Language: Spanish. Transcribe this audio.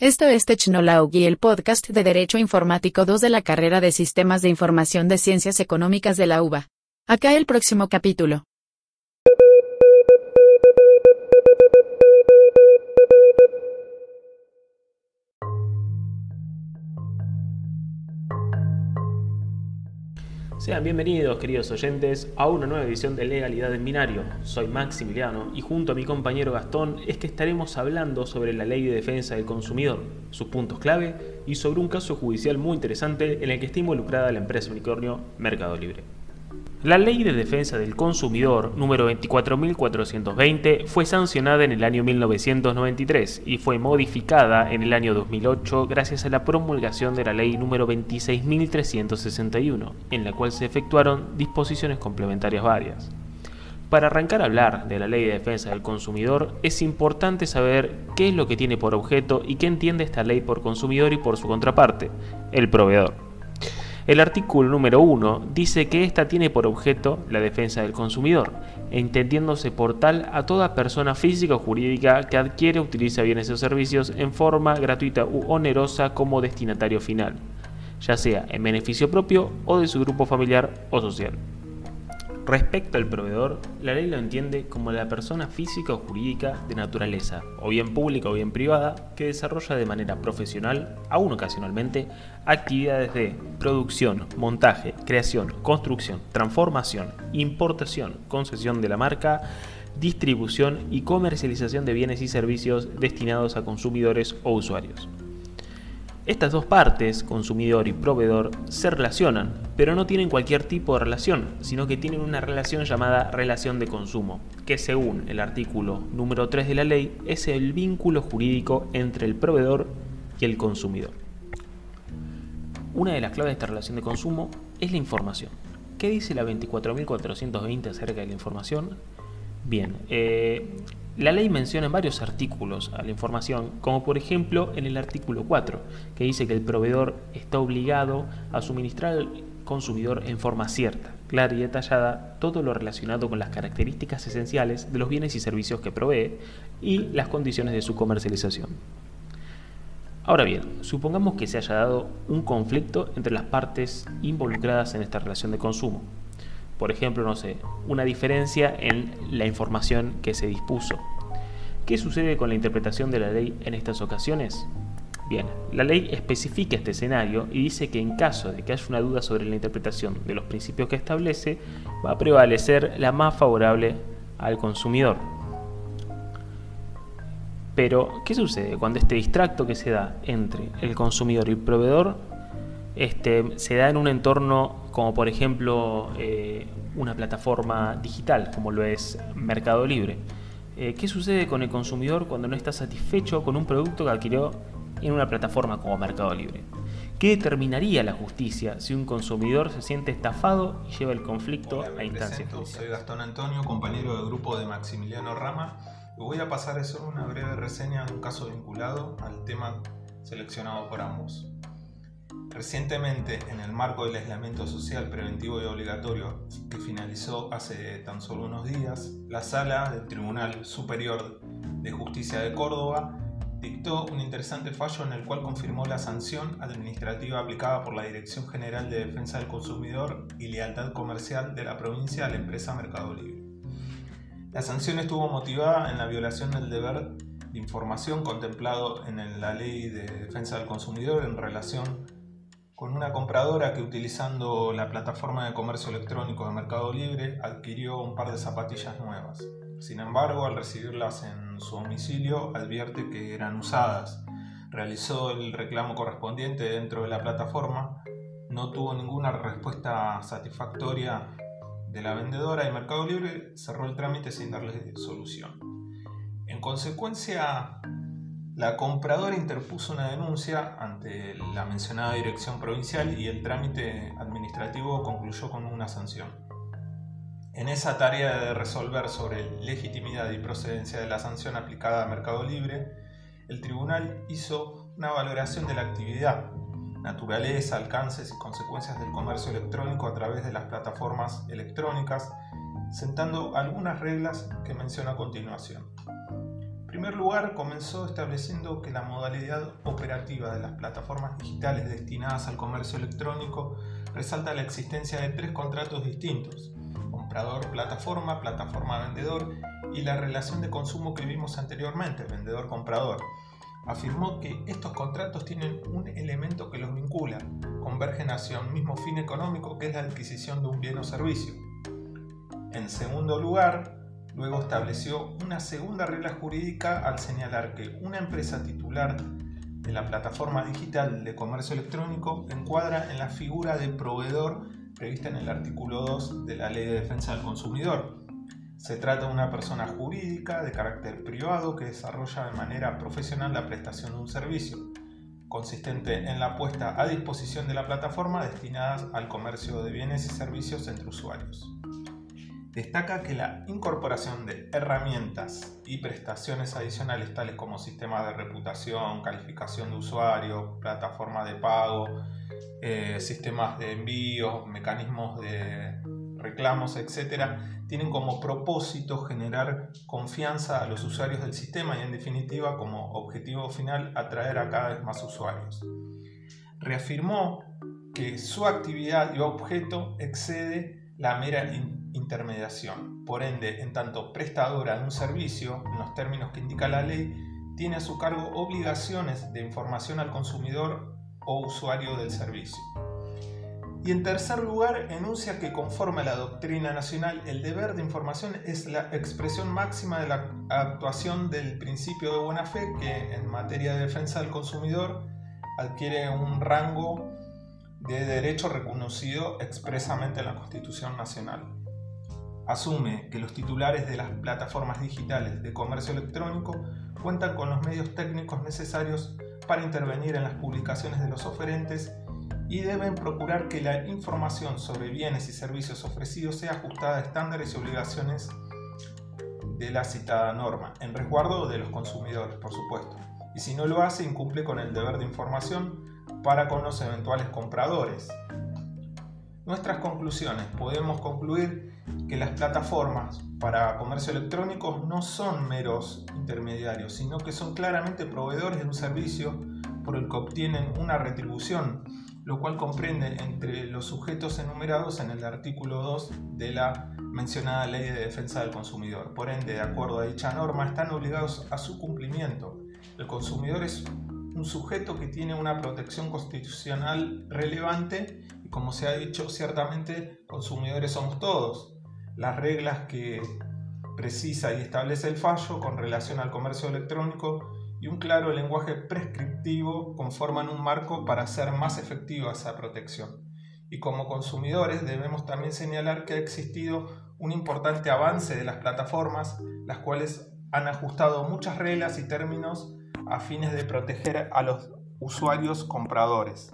Esto es Technology, el podcast de Derecho Informático 2 de la carrera de Sistemas de Información de Ciencias Económicas de la UBA. Acá el próximo capítulo. Sean bienvenidos, queridos oyentes, a una nueva edición de Legalidad en Binario. Soy Maximiliano y junto a mi compañero Gastón es que estaremos hablando sobre la Ley de Defensa del Consumidor, sus puntos clave y sobre un caso judicial muy interesante en el que está involucrada la empresa unicornio Mercado Libre. La Ley de Defensa del Consumidor número 24.420 fue sancionada en el año 1993 y fue modificada en el año 2008 gracias a la promulgación de la Ley número 26.361, en la cual se efectuaron disposiciones complementarias varias. Para arrancar a hablar de la Ley de Defensa del Consumidor, es importante saber qué es lo que tiene por objeto y qué entiende esta ley por consumidor y por su contraparte, el proveedor. El artículo número 1 dice que ésta tiene por objeto la defensa del consumidor, entendiéndose por tal a toda persona física o jurídica que adquiere o utiliza bienes o servicios en forma gratuita u onerosa como destinatario final, ya sea en beneficio propio o de su grupo familiar o social. Respecto al proveedor, la ley lo entiende como la persona física o jurídica de naturaleza, o bien pública o bien privada, que desarrolla de manera profesional, aún ocasionalmente, actividades de producción, montaje, creación, construcción, transformación, importación, concesión de la marca, distribución y comercialización de bienes y servicios destinados a consumidores o usuarios. Estas dos partes, consumidor y proveedor, se relacionan, pero no tienen cualquier tipo de relación, sino que tienen una relación llamada relación de consumo, que según el artículo número 3 de la ley es el vínculo jurídico entre el proveedor y el consumidor. Una de las claves de esta relación de consumo es la información. ¿Qué dice la 24.420 acerca de la información? Bien, eh, la ley menciona en varios artículos a la información, como por ejemplo en el artículo 4, que dice que el proveedor está obligado a suministrar al consumidor en forma cierta, clara y detallada todo lo relacionado con las características esenciales de los bienes y servicios que provee y las condiciones de su comercialización. Ahora bien, supongamos que se haya dado un conflicto entre las partes involucradas en esta relación de consumo, por ejemplo, no sé, una diferencia en la información que se dispuso. ¿Qué sucede con la interpretación de la ley en estas ocasiones? Bien, la ley especifica este escenario y dice que en caso de que haya una duda sobre la interpretación de los principios que establece, va a prevalecer la más favorable al consumidor. Pero, ¿qué sucede cuando este distracto que se da entre el consumidor y el proveedor este, se da en un entorno como por ejemplo eh, una plataforma digital como lo es Mercado Libre. Eh, ¿Qué sucede con el consumidor cuando no está satisfecho con un producto que adquirió en una plataforma como Mercado Libre? ¿Qué determinaría la justicia si un consumidor se siente estafado y lleva el conflicto a instancias Soy Gastón Antonio, compañero del grupo de Maximiliano Rama. Y voy a pasar a hacer una breve reseña de un caso vinculado al tema seleccionado por ambos. Recientemente, en el marco del aislamiento social preventivo y obligatorio que finalizó hace tan solo unos días, la sala del Tribunal Superior de Justicia de Córdoba dictó un interesante fallo en el cual confirmó la sanción administrativa aplicada por la Dirección General de Defensa del Consumidor y Lealtad Comercial de la provincia a la empresa Mercado Libre. La sanción estuvo motivada en la violación del deber de información contemplado en la Ley de Defensa del Consumidor en relación con una compradora que utilizando la plataforma de comercio electrónico de Mercado Libre adquirió un par de zapatillas nuevas. Sin embargo, al recibirlas en su domicilio, advierte que eran usadas. Realizó el reclamo correspondiente dentro de la plataforma, no tuvo ninguna respuesta satisfactoria de la vendedora y Mercado Libre cerró el trámite sin darle solución. En consecuencia, la compradora interpuso una denuncia ante la mencionada dirección provincial y el trámite administrativo concluyó con una sanción. En esa tarea de resolver sobre legitimidad y procedencia de la sanción aplicada a Mercado Libre, el tribunal hizo una valoración de la actividad, naturaleza, alcances y consecuencias del comercio electrónico a través de las plataformas electrónicas, sentando algunas reglas que menciono a continuación. primer lugar, comenzó estableciendo que la modalidad operativa de las plataformas digitales destinadas al comercio electrónico resalta la existencia de tres contratos distintos, comprador-plataforma, plataforma-vendedor y la relación de consumo que vimos anteriormente, vendedor-comprador. Afirmó que estos contratos tienen un elemento que los vincula, convergen hacia un mismo fin económico que es la adquisición de un bien o servicio. En segundo lugar, Luego estableció una segunda regla jurídica al señalar que una empresa titular de la plataforma digital de comercio electrónico encuadra en la figura de proveedor prevista en el artículo 2 de la Ley de Defensa del Consumidor. Se trata de una persona jurídica de carácter privado que desarrolla de manera profesional la prestación de un servicio, consistente en la puesta a disposición de la plataforma destinadas al comercio de bienes y servicios entre usuarios. Destaca que la incorporación de herramientas y prestaciones adicionales tales como sistemas de reputación, calificación de usuario, plataforma de pago, eh, sistemas de envío, mecanismos de reclamos, etc., tienen como propósito generar confianza a los usuarios del sistema y en definitiva como objetivo final atraer a cada vez más usuarios. Reafirmó que su actividad y objeto excede la mera intermediación. Por ende, en tanto prestadora de un servicio, en los términos que indica la ley, tiene a su cargo obligaciones de información al consumidor o usuario del servicio. Y en tercer lugar, enuncia que conforme a la doctrina nacional, el deber de información es la expresión máxima de la actuación del principio de buena fe que en materia de defensa del consumidor adquiere un rango de derecho reconocido expresamente en la Constitución Nacional. Asume que los titulares de las plataformas digitales de comercio electrónico cuentan con los medios técnicos necesarios para intervenir en las publicaciones de los oferentes y deben procurar que la información sobre bienes y servicios ofrecidos sea ajustada a estándares y obligaciones de la citada norma, en resguardo de los consumidores, por supuesto. Y si no lo hace, incumple con el deber de información para con los eventuales compradores, nuestras conclusiones. Podemos concluir que las plataformas para comercio electrónico no son meros intermediarios, sino que son claramente proveedores de un servicio por el que obtienen una retribución, lo cual comprende entre los sujetos enumerados en el artículo 2 de la mencionada Ley de Defensa del Consumidor. Por ende, de acuerdo a dicha norma, están obligados a su cumplimiento. El consumidor es un sujeto que tiene una protección constitucional relevante como se ha dicho, ciertamente consumidores somos todos. Las reglas que precisa y establece el fallo con relación al comercio electrónico y un claro lenguaje prescriptivo conforman un marco para hacer más efectiva esa protección. Y como consumidores debemos también señalar que ha existido un importante avance de las plataformas, las cuales han ajustado muchas reglas y términos a fines de proteger a los usuarios compradores.